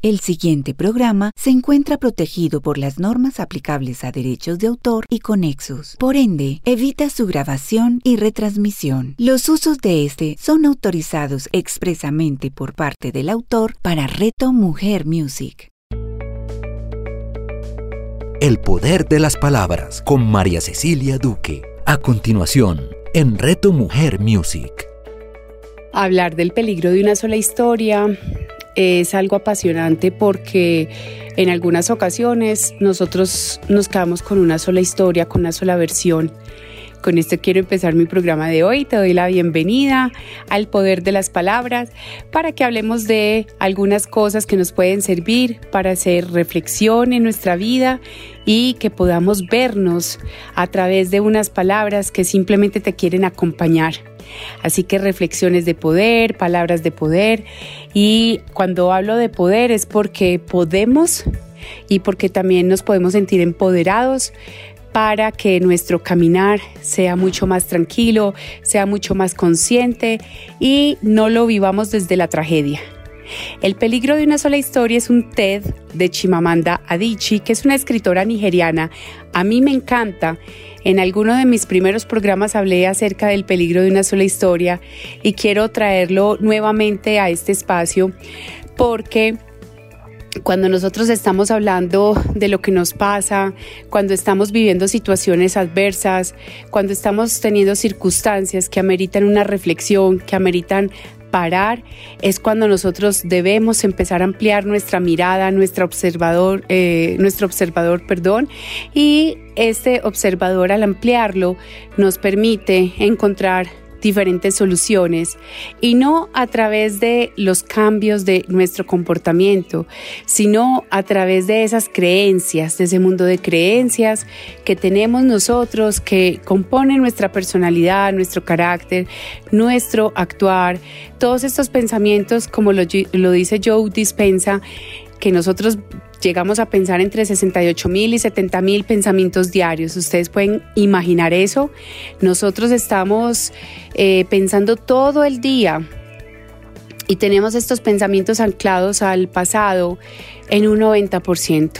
El siguiente programa se encuentra protegido por las normas aplicables a derechos de autor y conexos. Por ende, evita su grabación y retransmisión. Los usos de este son autorizados expresamente por parte del autor para Reto Mujer Music. El poder de las palabras con María Cecilia Duque. A continuación, en Reto Mujer Music. Hablar del peligro de una sola historia es algo apasionante porque en algunas ocasiones nosotros nos quedamos con una sola historia, con una sola versión. Con esto quiero empezar mi programa de hoy. Te doy la bienvenida al poder de las palabras para que hablemos de algunas cosas que nos pueden servir para hacer reflexión en nuestra vida y que podamos vernos a través de unas palabras que simplemente te quieren acompañar. Así que reflexiones de poder, palabras de poder. Y cuando hablo de poder es porque podemos y porque también nos podemos sentir empoderados para que nuestro caminar sea mucho más tranquilo, sea mucho más consciente y no lo vivamos desde la tragedia. El peligro de una sola historia es un TED de Chimamanda Adichie, que es una escritora nigeriana. A mí me encanta en alguno de mis primeros programas hablé acerca del peligro de una sola historia y quiero traerlo nuevamente a este espacio porque cuando nosotros estamos hablando de lo que nos pasa, cuando estamos viviendo situaciones adversas, cuando estamos teniendo circunstancias que ameritan una reflexión, que ameritan parar es cuando nosotros debemos empezar a ampliar nuestra mirada, nuestro observador, eh, nuestro observador, perdón, y este observador al ampliarlo nos permite encontrar diferentes soluciones y no a través de los cambios de nuestro comportamiento, sino a través de esas creencias, de ese mundo de creencias que tenemos nosotros, que componen nuestra personalidad, nuestro carácter, nuestro actuar, todos estos pensamientos, como lo, dice Joe Dispensa, que nosotros llegamos a pensar entre 68 mil y 70 mil pensamientos diarios. Ustedes pueden imaginar eso. Nosotros estamos eh, pensando todo el día y tenemos estos pensamientos anclados al pasado en un 90%.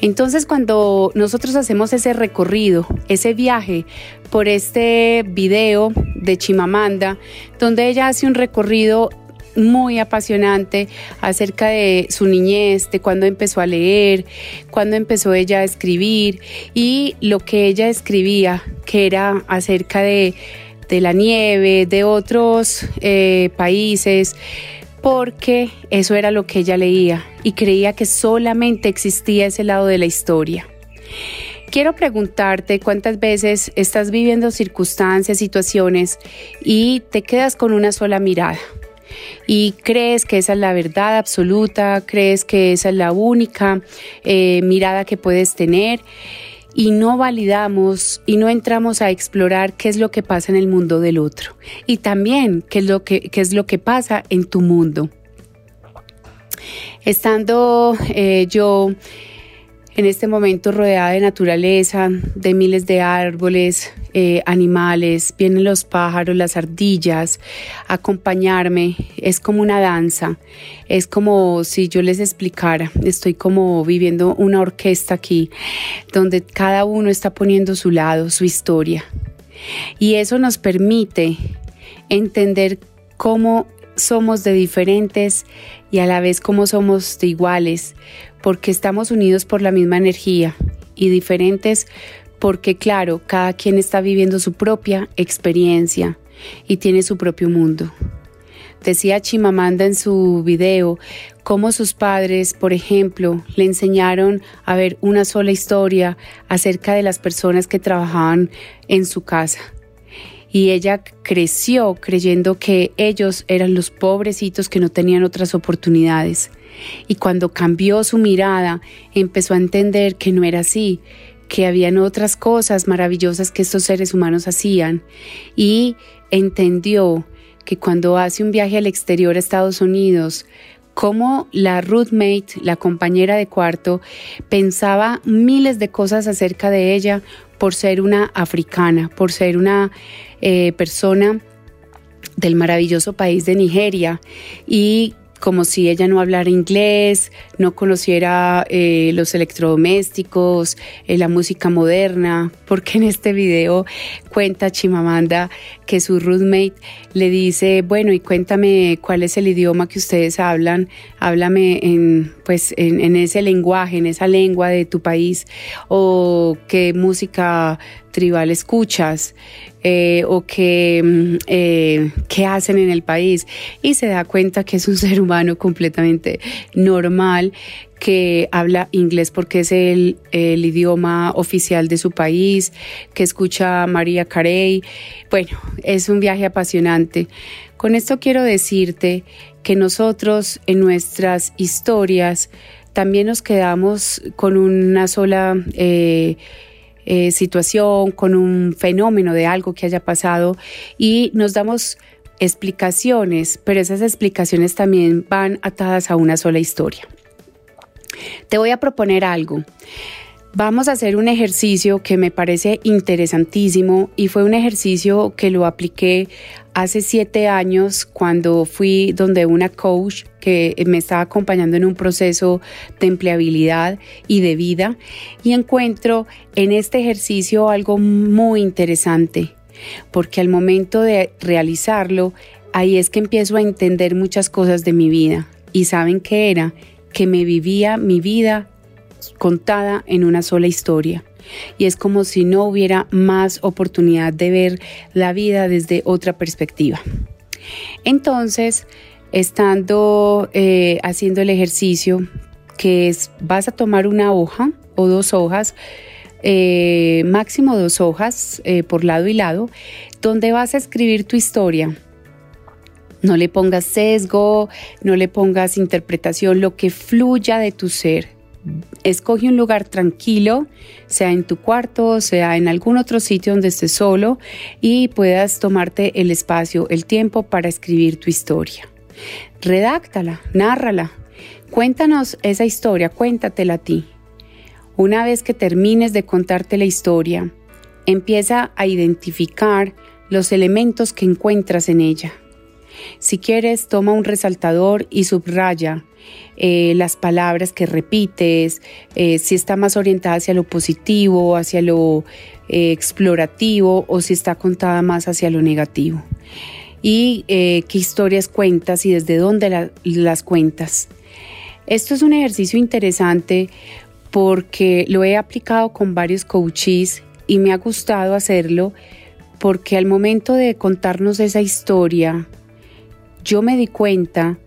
Entonces cuando nosotros hacemos ese recorrido, ese viaje por este video de Chimamanda, donde ella hace un recorrido muy apasionante acerca de su niñez, de cuando empezó a leer, cuando empezó ella a escribir y lo que ella escribía, que era acerca de, la nieve, de otros eh, países, porque eso era lo que ella leía y creía que solamente existía ese lado de la historia. Quiero preguntarte cuántas veces estás viviendo circunstancias, situaciones y te quedas con una sola mirada y crees que esa es la verdad absoluta, crees que esa es la única eh, mirada que puedes tener y no validamos y no entramos a explorar qué es lo que pasa en el mundo del otro y también qué es lo que, qué es lo que pasa en tu mundo. Estando eh, yo en este momento rodeada de naturaleza, de miles de árboles, eh, animales, vienen los pájaros, las ardillas, acompañarme, es como una danza, es como si yo les explicara, estoy como viviendo una orquesta aquí, donde cada uno está poniendo su lado, su historia. Y eso nos permite entender cómo somos de diferentes y a la vez cómo somos de iguales, porque estamos unidos por la misma energía y diferentes porque claro, cada quien está viviendo su propia experiencia y tiene su propio mundo. Decía Chimamanda en su video cómo sus padres, por ejemplo, le enseñaron a ver una sola historia acerca de las personas que trabajaban en su casa. Y ella creció creyendo que ellos eran los pobrecitos que no tenían otras oportunidades. Y cuando cambió su mirada, empezó a entender que no era así, que habían otras cosas maravillosas que estos seres humanos hacían y entendió que cuando hace un viaje al exterior a Estados Unidos, como la roommate, la compañera de cuarto, pensaba miles de cosas acerca de ella por ser una africana, por ser una eh, persona del maravilloso país de Nigeria. Y como si ella no hablara inglés, no conociera eh, los electrodomésticos, eh, la música moderna, porque en este video cuenta Chimamanda que su roommate le dice, bueno, y cuéntame cuál es el idioma que ustedes hablan, háblame en, pues, en, ese lenguaje, en esa lengua de tu país, o qué música tribal escuchas eh, o qué, mm, eh, qué hacen en el país y se da cuenta que es un ser humano completamente normal que habla inglés porque es el, idioma oficial de su país, que escucha a María Carey. Bueno, es un viaje apasionante. Con esto quiero decirte que nosotros en nuestras historias también nos quedamos con una sola eh, eh, situación, con un fenómeno de algo que haya pasado y nos damos explicaciones, pero esas explicaciones también van atadas a una sola historia. Te voy a proponer algo. Vamos a hacer un ejercicio que me parece interesantísimo y fue un ejercicio que lo apliqué hace siete años cuando fui donde una coach que me estaba acompañando en un proceso de empleabilidad y de vida y encuentro en este ejercicio algo muy interesante porque al momento de realizarlo ahí es que empiezo a entender muchas cosas de mi vida y saben qué era que me vivía mi vida contada en una sola historia. Y es como si no hubiera más oportunidad de ver la vida desde otra perspectiva. Entonces, estando eh, haciendo el ejercicio, que es, vas a tomar una hoja o dos hojas, eh, máximo dos hojas eh, por lado y lado, donde vas a escribir tu historia no le pongas sesgo, no le pongas interpretación, lo que fluya de tu ser. Escoge un lugar tranquilo, sea en tu cuarto, sea en algún otro sitio donde estés solo y puedas tomarte el espacio, el tiempo para escribir tu historia. Redáctala, nárrala, cuéntanos esa historia, cuéntatela a ti. Una vez que termines de contarte la historia, empieza a identificar los elementos que encuentras en ella. Si quieres, toma un resaltador y subraya eh, las palabras que repites, eh, si está más orientada hacia lo positivo, hacia lo eh, explorativo o si está contada más hacia lo negativo. Y qué historias cuentas y desde dónde las cuentas. Esto es un ejercicio interesante porque lo he aplicado con varios coaches y me ha gustado hacerlo porque al momento de contarnos esa historia, yo me di cuenta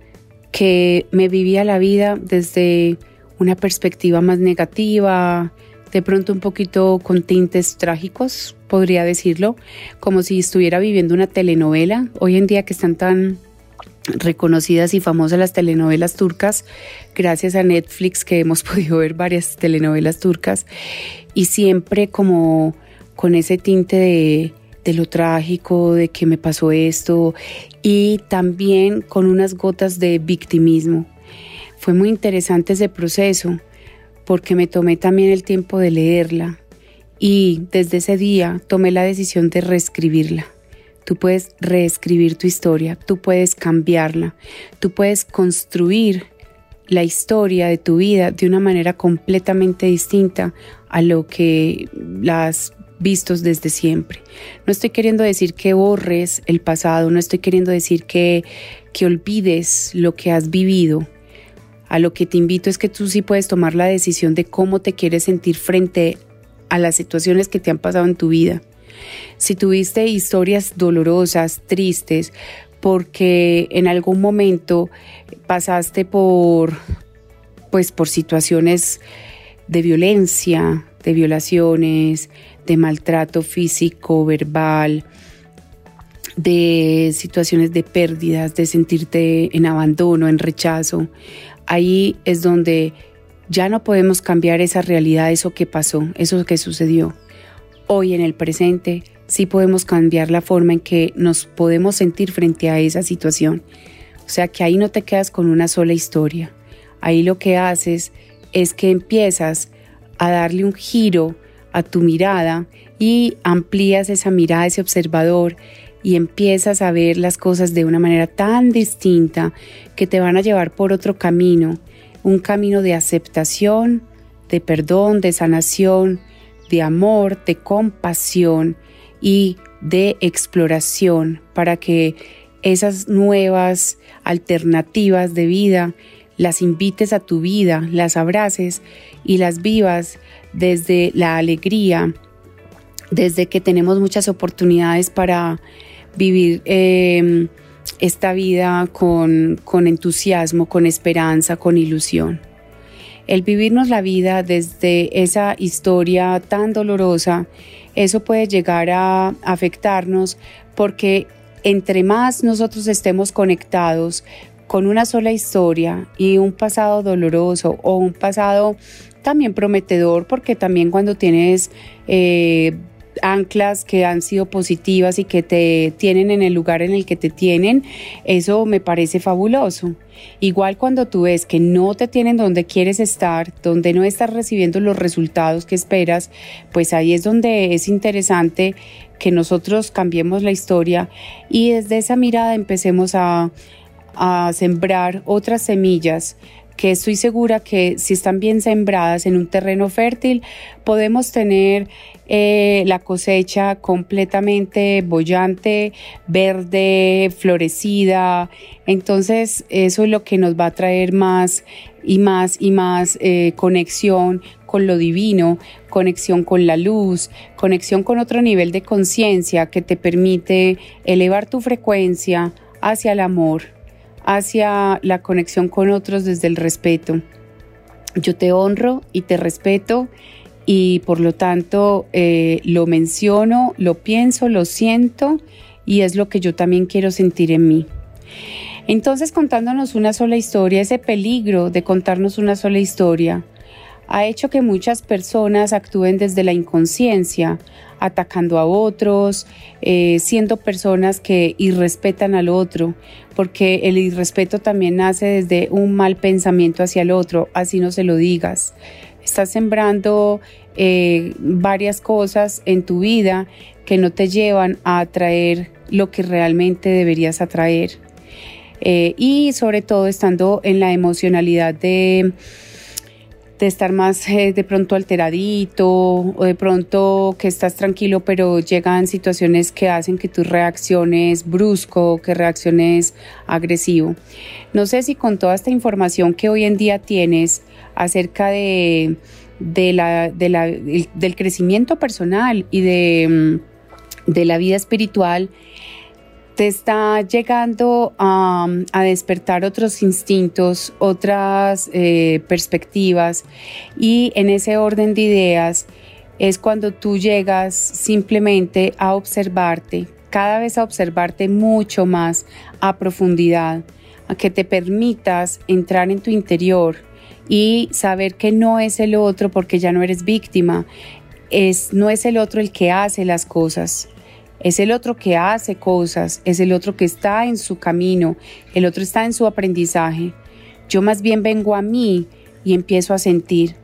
que me vivía la vida desde una perspectiva más negativa, de pronto un poquito con tintes trágicos, podría decirlo, como si estuviera viviendo una telenovela. Hoy en día que están tan reconocidas y famosas las telenovelas turcas, gracias a Netflix que hemos podido ver varias telenovelas turcas y siempre como con ese tinte de de lo trágico, de que me pasó esto y también con unas gotas de victimismo. Fue muy interesante ese proceso porque me tomé también el tiempo de leerla y desde ese día tomé la decisión de reescribirla. Tú puedes reescribir tu historia, tú puedes cambiarla, tú puedes construir la historia de tu vida de una manera completamente distinta a lo que las vistos desde siempre. No estoy queriendo decir que borres el pasado, no estoy queriendo decir que, que olvides lo que has vivido. A lo que te invito es que tú sí puedes tomar la decisión de cómo te quieres sentir frente a las situaciones que te han pasado en tu vida. Si tuviste historias dolorosas, tristes, porque en algún momento pasaste por pues por situaciones de violencia, de violaciones, de maltrato físico, verbal, de situaciones de pérdidas, de sentirte en abandono, en rechazo. Ahí es donde ya no podemos cambiar esa realidad, eso que pasó, eso que sucedió. Hoy en el presente sí podemos cambiar la forma en que nos podemos sentir frente a esa situación. O sea que ahí no te quedas con una sola historia. Ahí lo que haces es que empiezas a darle un giro a tu mirada y amplías esa mirada, ese observador y empiezas a ver las cosas de una manera tan distinta que te van a llevar por otro camino, un camino de aceptación, de perdón, de sanación, de amor, de compasión y de exploración para que esas nuevas alternativas de vida las invites a tu vida, las abraces y las vivas desde la alegría, desde que tenemos muchas oportunidades para vivir em, esta vida con, con entusiasmo, con esperanza, con ilusión. El vivirnos la vida desde esa historia tan dolorosa, eso puede llegar a afectarnos porque entre más nosotros estemos conectados con una sola historia y un pasado doloroso o un pasado también prometedor, porque también cuando tienes eh, anclas que han sido positivas y que te tienen en el lugar en el que te tienen, eso me parece fabuloso. Igual cuando tú ves que no te tienen donde quieres estar, donde no estás recibiendo los resultados que esperas, pues ahí es donde es interesante que nosotros cambiemos la historia y desde esa mirada empecemos a, a sembrar otras semillas que estoy segura que si están bien sembradas en un terreno fértil, podemos tener eh, la cosecha completamente bollante, verde, florecida. Entonces eso es lo que nos va a traer más y más y más eh, conexión con lo divino, conexión con la luz, conexión con otro nivel de conciencia que te permite elevar tu frecuencia hacia el amor hacia la conexión con otros desde el respeto. Yo te honro y te respeto y por lo tanto eh, lo menciono, lo pienso, lo siento y es lo que yo también quiero sentir en mí. Entonces contándonos una sola historia, ese peligro de contarnos una sola historia, ha hecho que muchas personas actúen desde la inconsciencia, atacando a otros, eh, siendo personas que irrespetan al otro, porque el irrespeto también nace desde un mal pensamiento hacia el otro, así no se lo digas. Estás sembrando eh, varias cosas en tu vida que no te llevan a atraer lo que realmente deberías atraer. Eh, y sobre todo estando en la emocionalidad de de estar más eh, de pronto alteradito o de pronto que estás tranquilo pero llegan situaciones que hacen que tú reacciones brusco, que reacciones agresivo. No sé si con toda esta información que hoy en día tienes acerca de, la, del crecimiento personal y de, mm, de la vida espiritual, te está llegando a, despertar otros instintos, otras eh, perspectivas y en ese orden de ideas es cuando tú llegas simplemente a observarte, cada vez a observarte mucho más a profundidad, a que te permitas entrar en tu interior y saber que no es el otro porque ya no eres víctima, es, no es el otro el que hace las cosas, es el otro que hace cosas, es el otro que está en su camino, el otro está en su aprendizaje. Yo más bien vengo a mí y empiezo a sentir.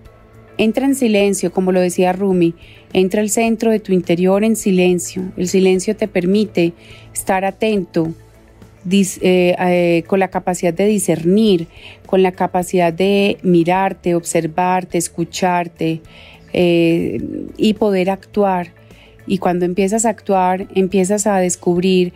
Entra en silencio, como lo decía Rumi, entra al centro de tu interior en silencio. El silencio te permite estar atento, eh, eh, con la capacidad de discernir, con la capacidad de mirarte, observarte, escucharte eh, y poder actuar y cuando empiezas a actuar, empiezas a descubrir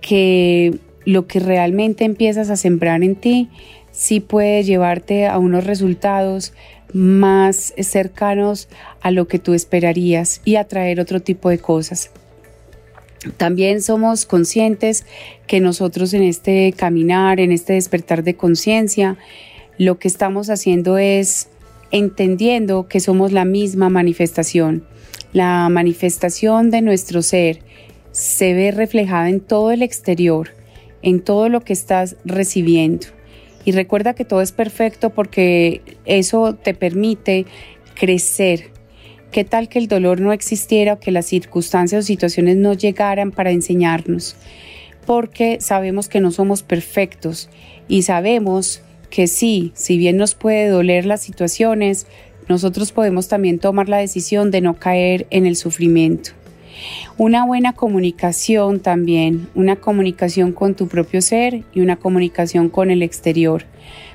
que lo que realmente empiezas a sembrar en ti sí puede llevarte a unos resultados más cercanos a lo que tú esperarías y atraer otro tipo de cosas. También somos conscientes que nosotros en este caminar, en este despertar de conciencia, lo que estamos haciendo es entendiendo que somos la misma manifestación la manifestación de nuestro ser se ve reflejada en todo el exterior, en todo lo que estás recibiendo. Y recuerda que todo es perfecto porque eso te permite crecer. ¿Qué tal que el dolor no existiera o que las circunstancias o situaciones no llegaran para enseñarnos? Porque sabemos que no somos perfectos y sabemos que sí, si bien nos puede doler las situaciones, nosotros podemos también tomar la decisión de no caer en el sufrimiento. Una buena comunicación también, una comunicación con tu propio ser y una comunicación con el exterior.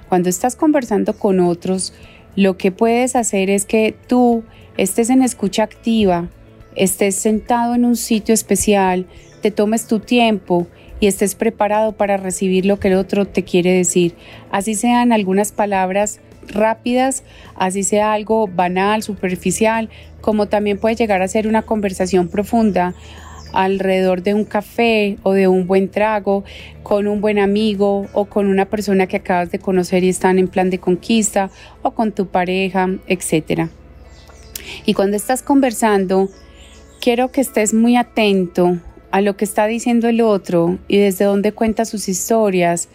Cuando estás conversando con otros, lo que puedes hacer es que tú estés en escucha activa, estés sentado en un sitio especial, te tomes tu tiempo y estés preparado para recibir lo que el otro te quiere decir. Así sean algunas palabras rápidas, así sea algo banal, superficial, como también puede llegar a ser una conversación profunda alrededor de un café o de un buen trago, con un buen amigo o con una persona que acabas de conocer y están en plan de conquista o con tu pareja, etc. Y cuando estás conversando, quiero que estés muy atento a lo que está diciendo el otro y desde dónde cuenta sus historias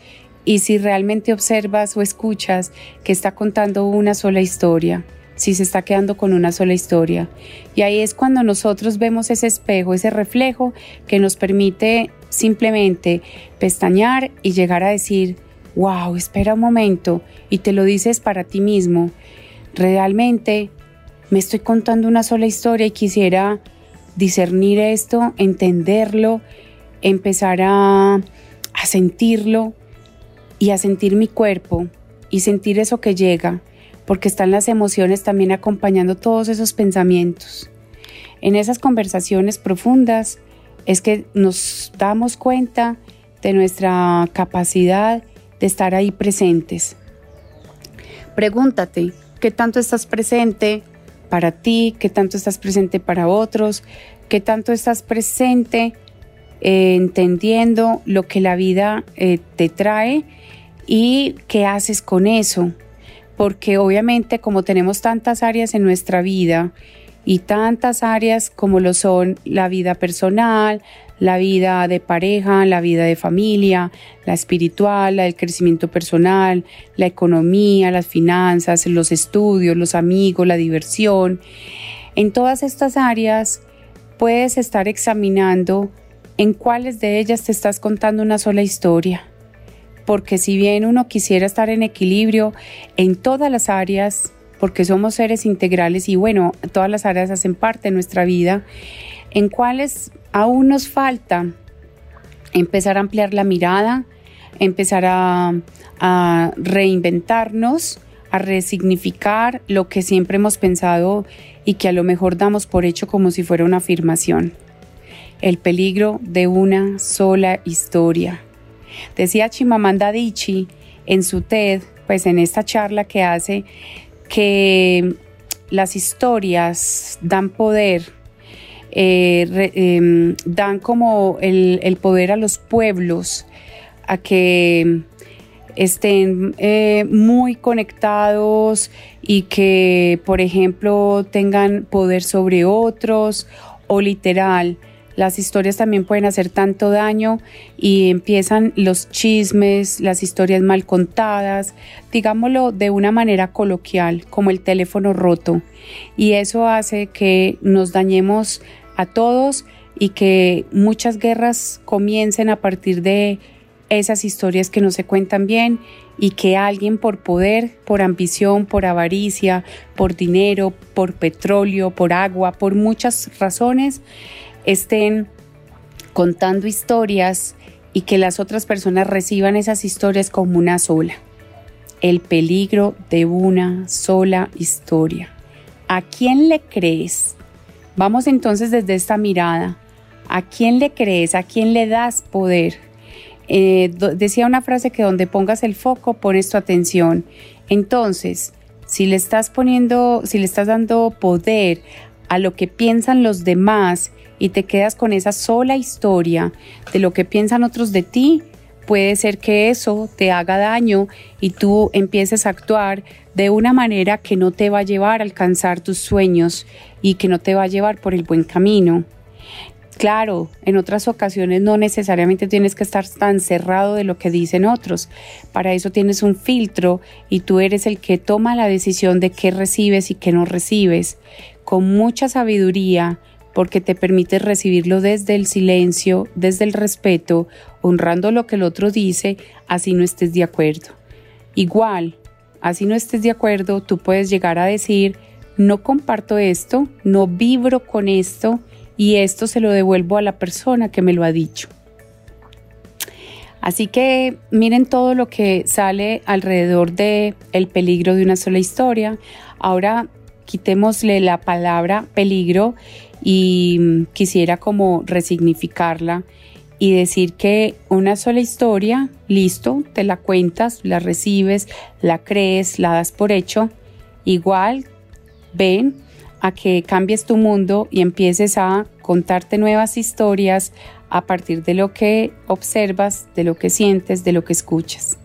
y si realmente observas o escuchas que está contando una sola historia, si se está quedando con una sola historia. Y ahí es cuando nosotros vemos ese espejo, ese reflejo que nos permite simplemente pestañear y llegar a decir, wow, espera un momento, y te lo dices para ti mismo, realmente me estoy contando una sola historia y quisiera discernir esto, entenderlo, empezar a, a sentirlo y a sentir mi cuerpo y sentir eso que llega, porque están las emociones también acompañando todos esos pensamientos. En esas conversaciones profundas es que nos damos cuenta de nuestra capacidad de estar ahí presentes. Pregúntate, ¿qué tanto estás presente para ti? ¿Qué tanto estás presente para otros? ¿Qué tanto estás presente eh, entendiendo lo que la vida eh, te trae? Y qué haces con eso. Porque obviamente como tenemos tantas áreas en nuestra vida y tantas áreas como lo son la vida personal, la vida de pareja, la vida de familia, la espiritual, la del crecimiento personal, la economía, las finanzas, los estudios, los amigos, la diversión. En todas estas áreas puedes estar examinando en cuáles de ellas te estás contando una sola historia porque si bien uno quisiera estar en equilibrio en todas las áreas, porque somos seres integrales y bueno, todas las áreas hacen parte de nuestra vida, en cuáles aún nos falta empezar a ampliar la mirada, empezar a, a reinventarnos, a resignificar lo que siempre hemos pensado y que a lo mejor damos por hecho como si fuera una afirmación. El peligro de una sola historia. Decía Chimamanda Adichie en su TED, pues en esta charla que hace, que las historias dan poder, eh, em, dan como el, poder a los pueblos a que estén eh, muy conectados y que, por ejemplo, tengan poder sobre otros o literal las historias también pueden hacer tanto daño y empiezan los chismes, las historias mal contadas, digámoslo de una manera coloquial, como el teléfono roto. Y eso hace que nos dañemos a todos y que muchas guerras comiencen a partir de esas historias que no se cuentan bien y que alguien por poder, por ambición, por avaricia, por dinero, por petróleo, por agua, por muchas razones, estén contando historias y que las otras personas reciban esas historias como una sola. El peligro de una sola historia. ¿A quién le crees? Vamos entonces desde esta mirada. ¿A quién le crees? ¿A quién le das poder? Eh, decía una frase que donde pongas el foco pones tu atención. Entonces, si le estás poniendo, si le estás dando poder a lo que piensan los demás y te quedas con esa sola historia de lo que piensan otros de ti, puede ser que eso te haga daño y tú empieces a actuar de una manera que no te va a llevar a alcanzar tus sueños y que no te va a llevar por el buen camino. Claro, en otras ocasiones no necesariamente tienes que estar tan cerrado de lo que dicen otros. Para eso tienes un filtro y tú eres el que toma la decisión de qué recibes y qué no recibes. Con mucha sabiduría, porque te permite recibirlo desde el silencio, desde el respeto, honrando lo que el otro dice, así no estés de acuerdo. Igual, así no estés de acuerdo, tú puedes llegar a decir, no comparto esto, no vibro con esto, y esto se lo devuelvo a la persona que me lo ha dicho. Así que miren todo lo que sale alrededor de el peligro de una sola historia. Ahora quitémosle la palabra peligro y quisiera como resignificarla y decir que una sola historia, listo, te la cuentas, la recibes, la crees, la das por hecho, igual ven a que cambies tu mundo y empieces a contarte nuevas historias a partir de lo que observas, de lo que sientes, de lo que escuchas.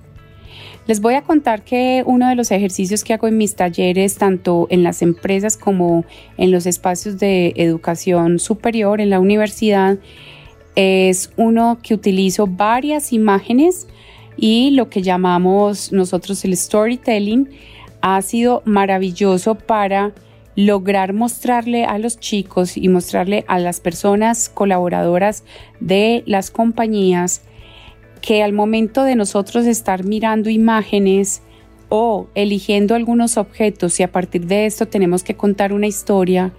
Les voy a contar que uno de los ejercicios que hago en mis talleres, tanto en las empresas como en los espacios de educación superior en la universidad, es uno que utilizo varias imágenes y lo que llamamos nosotros el storytelling. Ha sido maravilloso para lograr mostrarle a los chicos y mostrarle a las personas colaboradoras de las compañías que al momento de nosotros estar mirando imágenes o eligiendo algunos objetos y a partir de esto tenemos que contar una historia,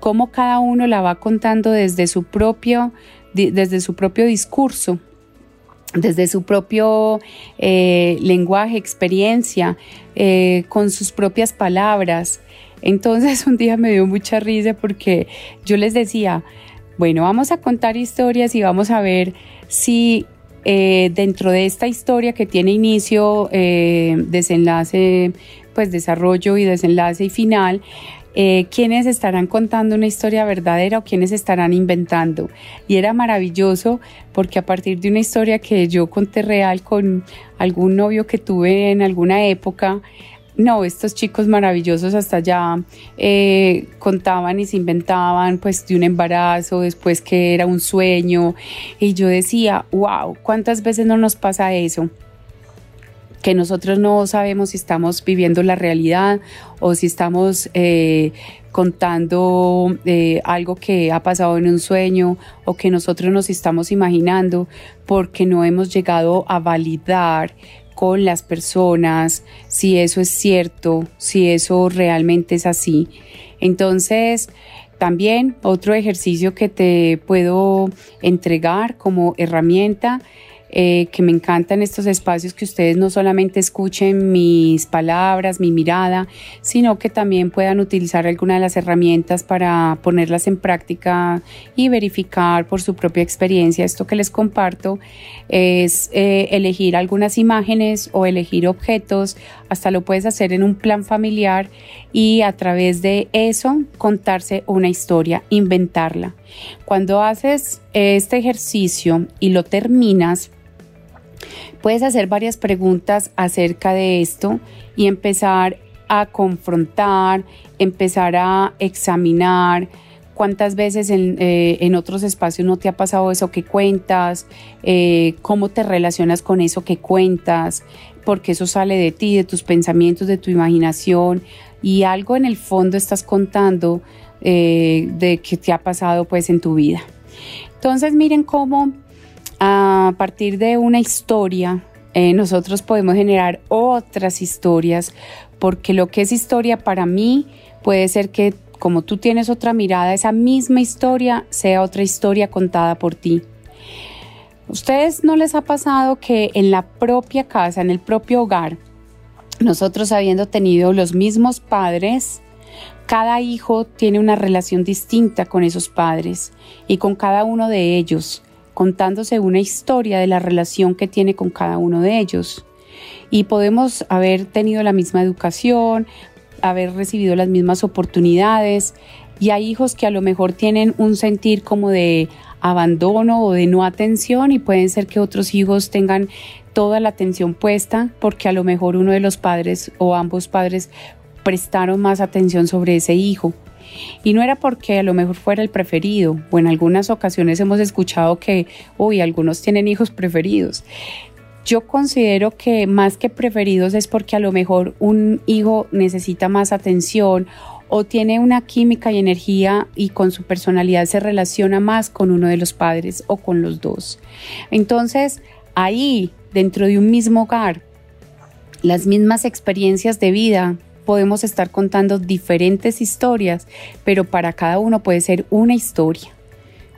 cómo cada uno la va contando desde su propio desde su propio discurso, desde su propio eh, lenguaje, experiencia, eh, con sus propias palabras. Entonces un día me dio mucha risa porque yo les decía, bueno, vamos a contar historias y vamos a ver si eh, dentro de esta historia que tiene inicio, desenlace, pues desarrollo y desenlace y final, eh, quiénes estarán contando una historia verdadera o quiénes estarán inventando. Y era maravilloso porque a partir de una historia que yo conté real con algún novio que tuve en alguna época, no, estos chicos maravillosos hasta allá eh, contaban y se inventaban pues de un embarazo, después que era un sueño. Y yo decía, wow, ¿cuántas veces no nos pasa eso? que nosotros no sabemos si estamos viviendo la realidad o si estamos eh, contando eh, algo que ha pasado en un sueño o que nosotros nos estamos imaginando porque no hemos llegado a validar con las personas si eso es cierto, si eso realmente es así. Entonces, también otro ejercicio que te puedo entregar como herramienta eh, que me encantan estos espacios que ustedes no solamente escuchen mis palabras, mi mirada, sino que también puedan utilizar alguna de las herramientas para ponerlas en práctica y verificar por su propia experiencia. Esto que les comparto es eh, elegir algunas imágenes o elegir objetos, hasta lo puedes hacer en un plan familiar y a través de eso contarse una historia, inventarla. Cuando haces este ejercicio y lo terminas, Puedes hacer varias preguntas acerca de esto y empezar a confrontar, empezar a examinar cuántas veces en, eh, otros espacios no te ha pasado eso que cuentas, eh, cómo te relacionas con eso que cuentas, porque eso sale de ti, de tus pensamientos, de tu imaginación y algo en el fondo estás contando eh, de que te ha pasado pues en tu vida. Entonces miren cómo a partir de una historia, eh, nosotros podemos generar otras historias, porque lo que es historia para mí puede ser que como tú tienes otra mirada, esa misma historia sea otra historia contada por ti. ¿Ustedes no les ha pasado que en la propia casa, en el propio hogar, nosotros habiendo tenido los mismos padres, cada hijo tiene una relación distinta con esos padres y con cada uno de ellos contándose una historia de la relación que tiene con cada uno de ellos. Y podemos haber tenido la misma educación, haber recibido las mismas oportunidades y hay hijos que a lo mejor tienen un sentir como de abandono o de no atención y pueden ser que otros hijos tengan toda la atención puesta porque a lo mejor uno de los padres o ambos padres prestaron más atención sobre ese hijo. Y no era porque a lo mejor fuera el preferido, o en algunas ocasiones hemos escuchado que, uy, algunos tienen hijos preferidos. Yo considero que más que preferidos es porque a lo mejor un hijo necesita más atención o tiene una química y energía y con su personalidad se relaciona más con uno de los padres o con los dos. Entonces, ahí, dentro de un mismo hogar, las mismas experiencias de vida podemos estar contando diferentes historias, pero para cada uno puede ser una historia.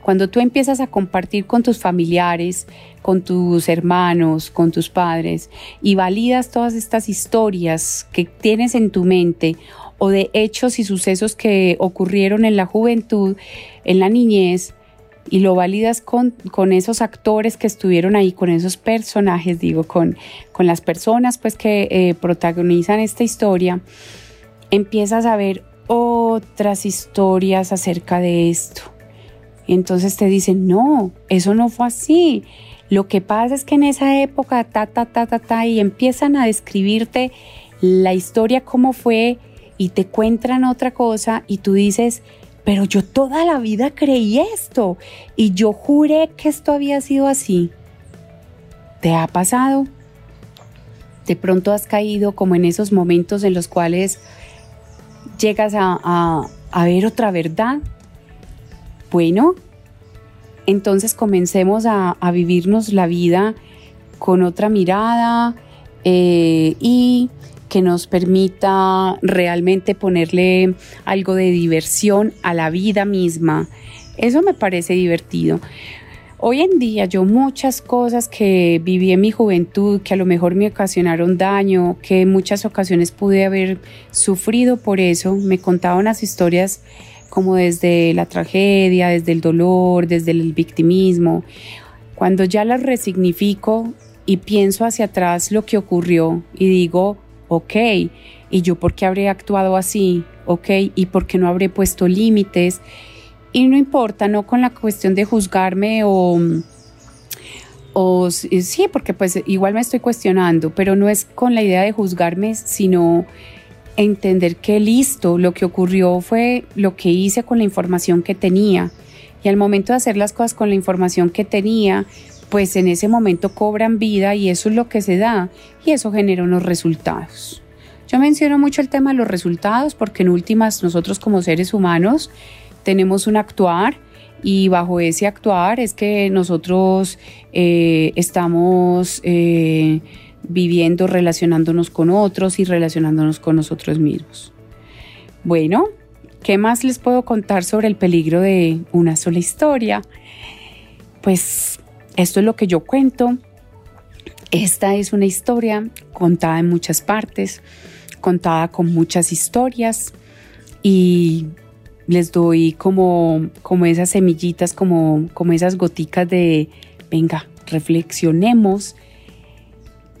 Cuando tú empiezas a compartir con tus familiares, con tus hermanos, con tus padres y validas todas estas historias que tienes en tu mente o de hechos y sucesos que ocurrieron en la juventud, en la niñez, y lo validas con, con, esos actores que estuvieron ahí, con esos personajes, digo, con, con las personas pues que eh, protagonizan esta historia, empiezas a ver otras historias acerca de esto. Entonces te dicen, no, eso no fue así. Lo que pasa es que en esa época, ta, ta, ta, ta, ta, y empiezan a describirte la historia cómo fue y te cuentan otra cosa y tú dices, pero yo toda la vida creí esto y yo juré que esto había sido así. ¿Te ha pasado? De pronto has caído como en esos momentos en los cuales llegas a, ver otra verdad. Bueno, entonces comencemos a, vivirnos la vida con otra mirada eh, y que nos permita realmente ponerle algo de diversión a la vida misma. Eso me parece divertido. Hoy en día yo muchas cosas que viví en mi juventud, que a lo mejor me ocasionaron daño, que en muchas ocasiones pude haber sufrido por eso, me contaban las historias como desde la tragedia, desde el dolor, desde el victimismo. Cuando ya las resignifico y pienso hacia atrás lo que ocurrió y digo, ok, ¿y yo por qué habré actuado así? Ok, ¿y por qué no habré puesto límites? Y no importa, no con la cuestión de juzgarme o, o sí, porque pues igual me estoy cuestionando, pero no es con la idea de juzgarme, sino entender que listo, lo que ocurrió fue lo que hice con la información que tenía. Y al momento de hacer las cosas con la información que tenía, pues en ese momento cobran vida y eso es lo que se da y eso genera unos resultados. Yo menciono mucho el tema de los resultados porque en últimas nosotros como seres humanos tenemos un actuar y bajo ese actuar es que nosotros eh, estamos eh, viviendo, relacionándonos con otros y relacionándonos con nosotros mismos. Bueno, ¿qué más les puedo contar sobre el peligro de una sola historia? Pues esto es lo que yo cuento. Esta es una historia contada en muchas partes, contada con muchas historias y les doy como, como esas semillitas, como, como esas goticas de, venga, reflexionemos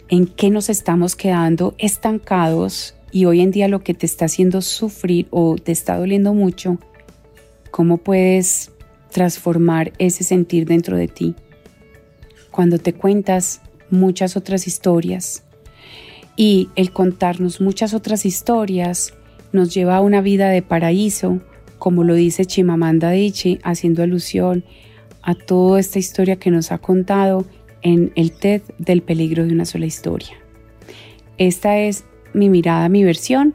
en qué nos estamos quedando estancados y hoy en día lo que te está haciendo sufrir o te está doliendo mucho, cómo puedes transformar ese sentir dentro de ti cuando te cuentas muchas otras historias. Y el contarnos muchas otras historias nos lleva a una vida de paraíso, como lo dice Chimamanda Adichie, haciendo alusión a toda esta historia que nos ha contado en el TED del peligro de una sola historia. Esta es mi mirada, mi versión.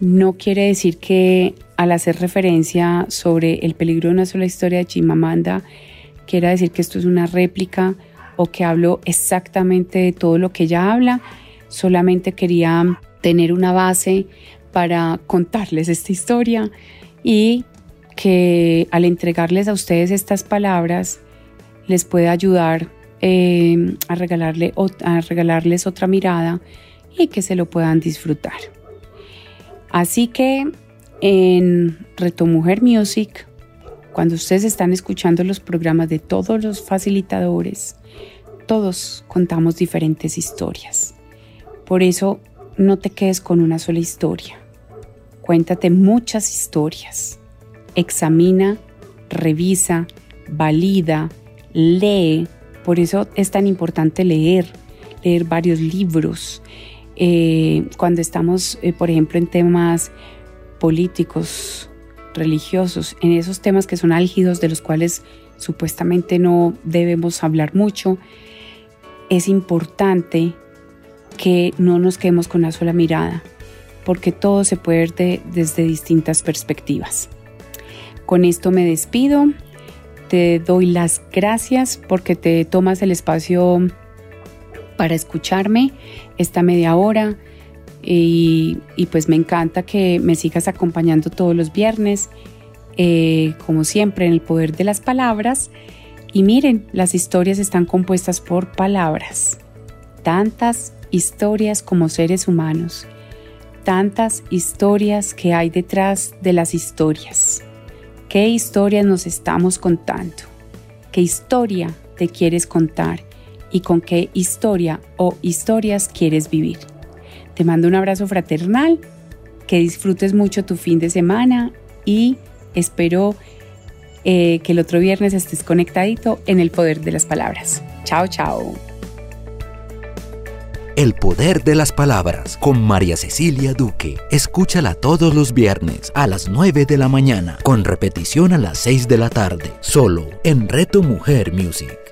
No quiere decir que al hacer referencia sobre el peligro de una sola historia de Chimamanda, quiera decir que esto es una réplica o que hablo exactamente de todo lo que ella habla, solamente quería tener una base para contarles esta historia y que al entregarles a ustedes estas palabras les pueda ayudar eh, a, regalarle, a regalarles otra mirada y que se lo puedan disfrutar. Así que en Reto Mujer Music, cuando ustedes están escuchando los programas de todos los facilitadores, todos contamos diferentes historias. Por eso no te quedes con una sola historia. Cuéntate muchas historias. Examina, revisa, valida, lee. Por eso es tan importante leer, leer varios libros. Eh, cuando estamos, eh, por ejemplo, en temas políticos, religiosos, en esos temas que son álgidos, de los cuales supuestamente no debemos hablar mucho, es importante que no nos quedemos con una sola mirada, porque todo se puede ver desde distintas perspectivas. Con esto me despido, te doy las gracias porque te tomas el espacio para escucharme esta media hora y, pues me encanta que me sigas acompañando todos los viernes eh, como siempre, en el poder de las palabras. Y miren, las historias están compuestas por palabras. Tantas historias como seres humanos. Tantas historias que hay detrás de las historias. ¿Qué historias nos estamos contando? ¿Qué historia te quieres contar? ¿Y con qué historia o historias quieres vivir? Te mando un abrazo fraternal, que disfrutes mucho tu fin de semana y espero eh, que el otro viernes estés conectadito en el poder de las palabras. Chao, chao. El poder de las palabras con María Cecilia Duque. Escúchala todos los viernes a las 9 de la mañana con repetición a las 6 de la tarde, solo en Reto Mujer Music.